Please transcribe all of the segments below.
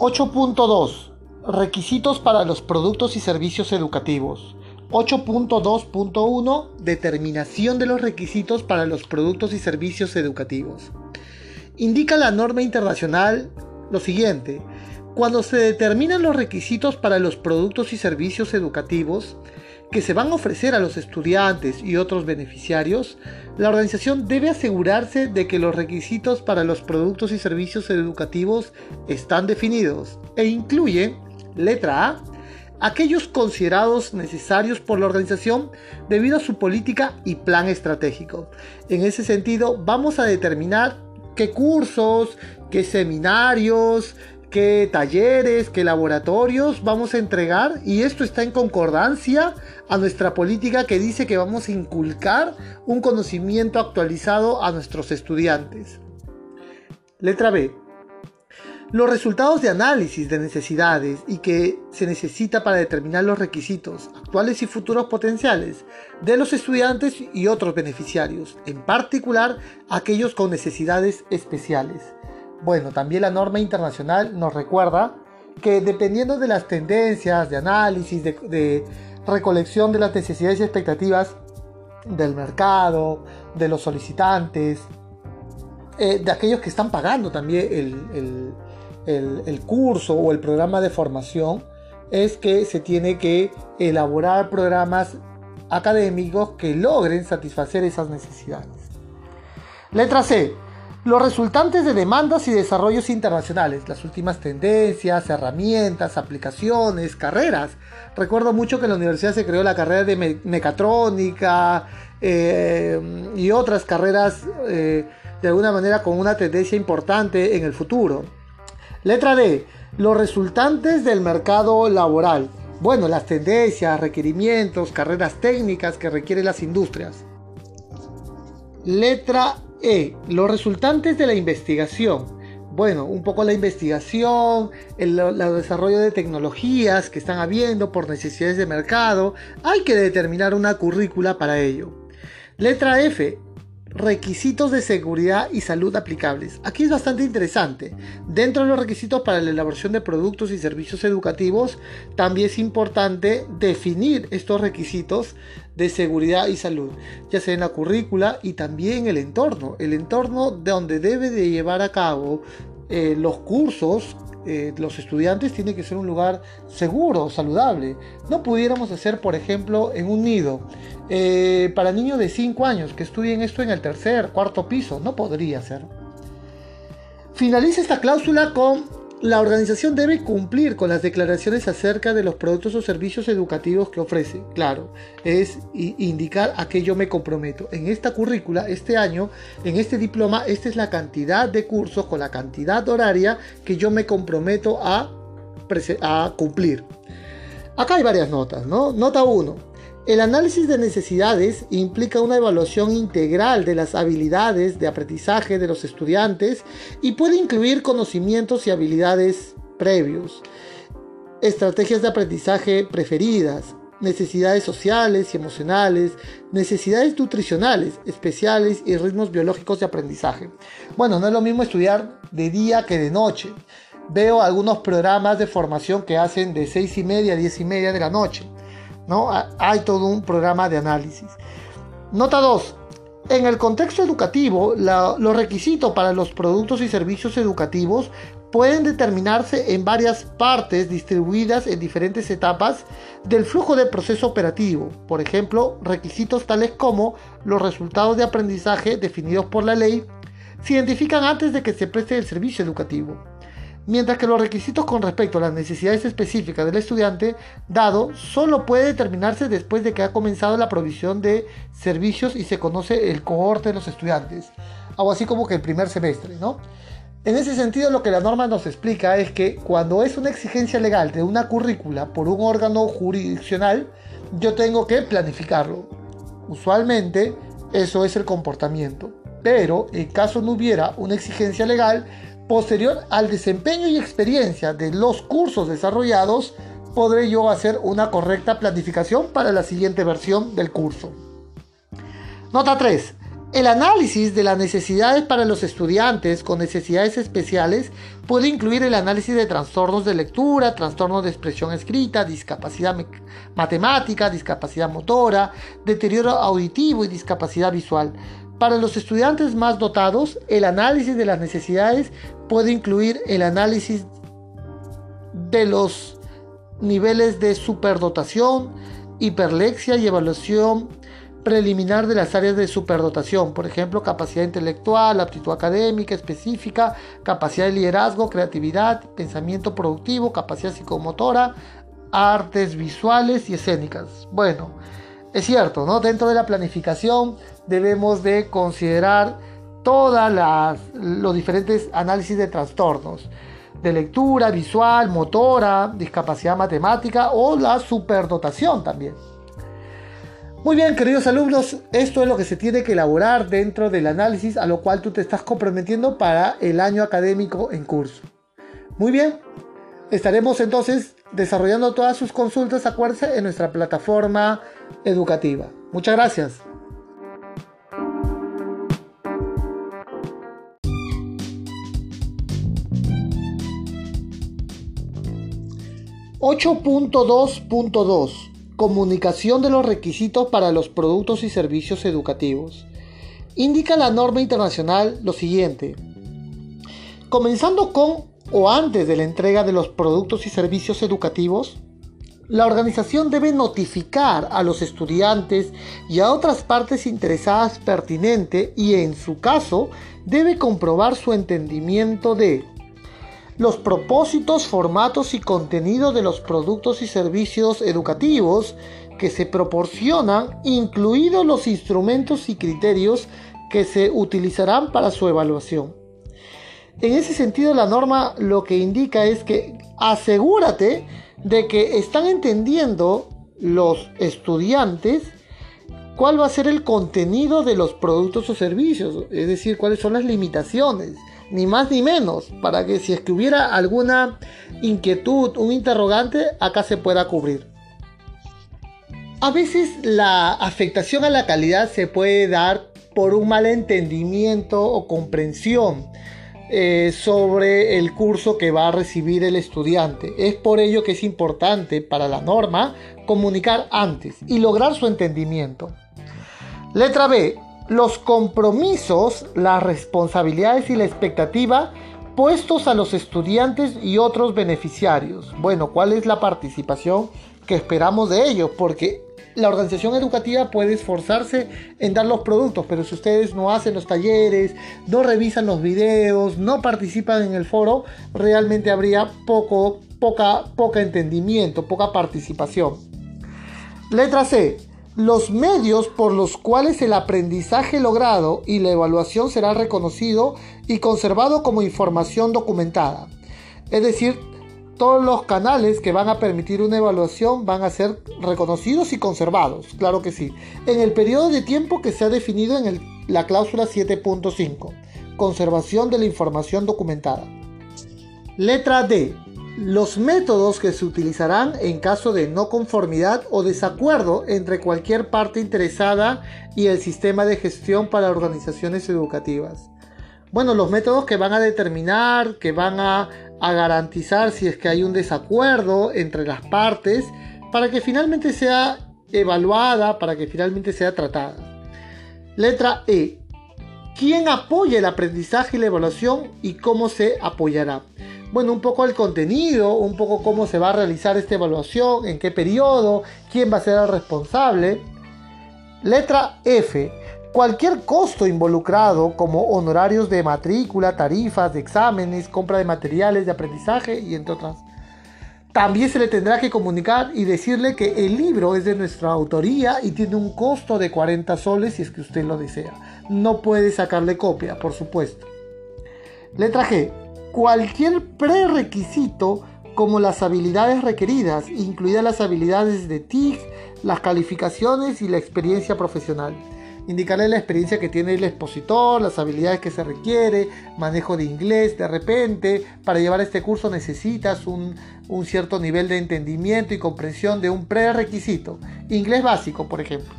8.2 Requisitos para los productos y servicios educativos. 8.2.1 Determinación de los requisitos para los productos y servicios educativos. Indica la norma internacional lo siguiente. Cuando se determinan los requisitos para los productos y servicios educativos que se van a ofrecer a los estudiantes y otros beneficiarios, la organización debe asegurarse de que los requisitos para los productos y servicios educativos están definidos e incluyen, letra A, aquellos considerados necesarios por la organización debido a su política y plan estratégico. En ese sentido, vamos a determinar qué cursos, qué seminarios, qué talleres, qué laboratorios vamos a entregar y esto está en concordancia a nuestra política que dice que vamos a inculcar un conocimiento actualizado a nuestros estudiantes. Letra B. Los resultados de análisis de necesidades y que se necesita para determinar los requisitos actuales y futuros potenciales de los estudiantes y otros beneficiarios, en particular aquellos con necesidades especiales. Bueno, también la norma internacional nos recuerda que dependiendo de las tendencias de análisis, de, recolección de las necesidades y expectativas del mercado, de los solicitantes, eh, de aquellos que están pagando también el, el, curso o el programa de formación, es que se tiene que elaborar programas académicos que logren satisfacer esas necesidades. Letra C los resultantes de demandas y desarrollos internacionales, las últimas tendencias, herramientas, aplicaciones, carreras. Recuerdo mucho que en la universidad se creó la carrera de mecatrónica eh, y otras carreras eh, de alguna manera con una tendencia importante en el futuro. Letra D. Los resultantes del mercado laboral. Bueno, las tendencias, requerimientos, carreras técnicas que requieren las industrias. Letra e. Los resultantes de la investigación. Bueno, un poco la investigación, el, desarrollo de tecnologías que están habiendo por necesidades de mercado. Hay que determinar una currícula para ello. Letra F requisitos de seguridad y salud aplicables. Aquí es bastante interesante. Dentro de los requisitos para la elaboración de productos y servicios educativos, también es importante definir estos requisitos de seguridad y salud, ya sea en la currícula y también el entorno, el entorno donde debe de llevar a cabo eh, los cursos eh, los estudiantes tiene que ser un lugar seguro, saludable. No pudiéramos hacer, por ejemplo, en un nido eh, para niños de 5 años que estudien esto en el tercer, cuarto piso. No podría ser. Finaliza esta cláusula con la organización debe cumplir con las declaraciones acerca de los productos o servicios educativos que ofrece. Claro, es indicar a qué yo me comprometo. En esta currícula, este año, en este diploma, esta es la cantidad de cursos con la cantidad horaria que yo me comprometo a, a cumplir. Acá hay varias notas, ¿no? Nota 1. El análisis de necesidades implica una evaluación integral de las habilidades de aprendizaje de los estudiantes y puede incluir conocimientos y habilidades previos, estrategias de aprendizaje preferidas, necesidades sociales y emocionales, necesidades nutricionales especiales y ritmos biológicos de aprendizaje. Bueno, no es lo mismo estudiar de día que de noche. Veo algunos programas de formación que hacen de 6 y media a 10 y media de la noche. Hay todo un programa de análisis. Nota 2. En el contexto educativo, los requisitos para los productos y servicios educativos pueden determinarse en varias partes distribuidas en diferentes etapas del flujo del proceso operativo. Por ejemplo, requisitos tales como los resultados de aprendizaje definidos por la ley se identifican antes de que se preste el servicio educativo mientras que los requisitos con respecto a las necesidades específicas del estudiante dado solo puede determinarse después de que ha comenzado la provisión de servicios y se conoce el cohorte de los estudiantes, algo así como que el primer semestre, ¿no? En ese sentido, lo que la norma nos explica es que cuando es una exigencia legal de una currícula por un órgano jurisdiccional, yo tengo que planificarlo. Usualmente, eso es el comportamiento. Pero en caso no hubiera una exigencia legal, Posterior al desempeño y experiencia de los cursos desarrollados, podré yo hacer una correcta planificación para la siguiente versión del curso. Nota 3. El análisis de las necesidades para los estudiantes con necesidades especiales puede incluir el análisis de trastornos de lectura, trastornos de expresión escrita, discapacidad matemática, discapacidad motora, deterioro auditivo y discapacidad visual. Para los estudiantes más dotados, el análisis de las necesidades puede incluir el análisis de los niveles de superdotación, hiperlexia y evaluación preliminar de las áreas de superdotación, por ejemplo, capacidad intelectual, aptitud académica específica, capacidad de liderazgo, creatividad, pensamiento productivo, capacidad psicomotora, artes visuales y escénicas. Bueno, es cierto, ¿no? Dentro de la planificación debemos de considerar todos los diferentes análisis de trastornos de lectura, visual, motora, discapacidad matemática o la superdotación también. Muy bien, queridos alumnos, esto es lo que se tiene que elaborar dentro del análisis a lo cual tú te estás comprometiendo para el año académico en curso. Muy bien, estaremos entonces desarrollando todas sus consultas, acuérdense, en nuestra plataforma educativa. Muchas gracias. ...8.2.2 Comunicación de los requisitos para los productos y servicios educativos. Indica la norma internacional lo siguiente. Comenzando con o antes de la entrega de los productos y servicios educativos, la organización debe notificar a los estudiantes y a otras partes interesadas pertinente y en su caso debe comprobar su entendimiento de los propósitos, formatos y contenido de los productos y servicios educativos que se proporcionan, incluidos los instrumentos y criterios que se utilizarán para su evaluación. En ese sentido, la norma lo que indica es que asegúrate de que están entendiendo los estudiantes cuál va a ser el contenido de los productos o servicios, es decir, cuáles son las limitaciones, ni más ni menos, para que si es que hubiera alguna inquietud, un interrogante, acá se pueda cubrir. A veces la afectación a la calidad se puede dar por un mal entendimiento o comprensión eh, sobre el curso que va a recibir el estudiante. Es por ello que es importante para la norma comunicar antes y lograr su entendimiento. Letra B los compromisos, las responsabilidades y la expectativa puestos a los estudiantes y otros beneficiarios. Bueno, ¿cuál es la participación que esperamos de ellos? Porque la organización educativa puede esforzarse en dar los productos, pero si ustedes no hacen los talleres, no revisan los videos, no participan en el foro, realmente habría poco, poca, poca entendimiento, poca participación. Letra C los medios por los cuales el aprendizaje logrado y la evaluación será reconocido y conservado como información documentada. Es decir, todos los canales que van a permitir una evaluación van a ser reconocidos y conservados, claro que sí, en el periodo de tiempo que se ha definido en la cláusula 7.5, conservación de la información documentada. Letra D los métodos que se utilizarán en caso de no conformidad o desacuerdo entre cualquier parte interesada y el sistema de gestión para organizaciones educativas. Bueno, los métodos que van a determinar, que van a, garantizar si es que hay un desacuerdo entre las partes, para que finalmente sea evaluada, para que finalmente sea tratada. Letra E. ¿Quién apoya el aprendizaje y la evaluación y cómo se apoyará? Bueno, un poco el contenido, un poco cómo se va a realizar esta evaluación, en qué periodo, quién va a ser el responsable. Letra F. Cualquier costo involucrado como honorarios de matrícula, tarifas de exámenes, compra de materiales de aprendizaje y entre otras. También se le tendrá que comunicar y decirle que el libro es de nuestra autoría y tiene un costo de 40 soles si es que usted lo desea. No puede sacarle copia, por supuesto. Letra G cualquier prerequisito como las habilidades requeridas, incluidas las habilidades de TIC, las calificaciones y la experiencia profesional. Indicarle la experiencia que tiene el expositor, las habilidades que se requiere, manejo de inglés, de repente, para llevar este curso necesitas un, un cierto nivel de entendimiento y comprensión de un prerequisito, inglés básico, por ejemplo.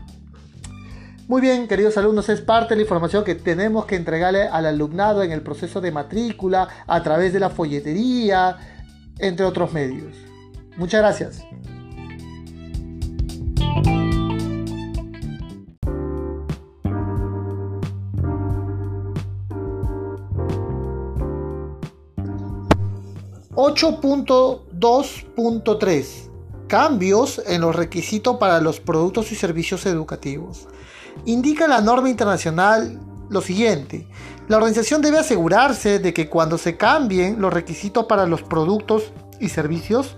Muy bien, queridos alumnos, es parte de la información que tenemos que entregarle al alumnado en el proceso de matrícula, a través de la folletería, entre otros medios. Muchas gracias. ...8.2.3... Cambios en los requisitos para los productos y servicios educativos. Indica la norma internacional lo siguiente. La organización debe asegurarse de que cuando se cambien los requisitos para los productos y servicios,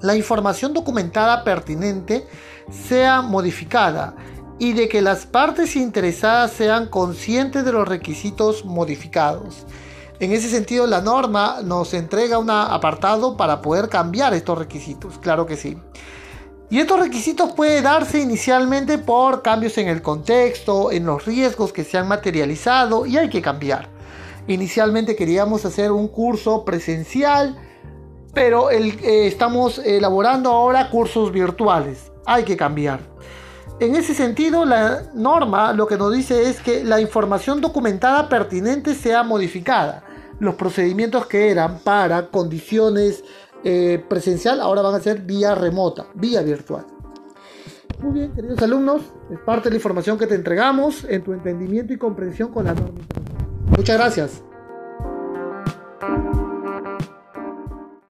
la información documentada pertinente sea modificada y de que las partes interesadas sean conscientes de los requisitos modificados. En ese sentido, la norma nos entrega un apartado para poder cambiar estos requisitos, claro que sí. Y estos requisitos pueden darse inicialmente por cambios en el contexto, en los riesgos que se han materializado y hay que cambiar. Inicialmente queríamos hacer un curso presencial, pero eh, estamos elaborando ahora cursos virtuales. Hay que cambiar. En ese sentido, la norma lo que nos dice es que la información documentada pertinente sea modificada. Los procedimientos que eran para condiciones eh, presencial ahora van a ser vía remota, vía virtual. Muy bien, queridos alumnos, es parte de la información que te entregamos en tu entendimiento y comprensión con la norma. Muchas gracias.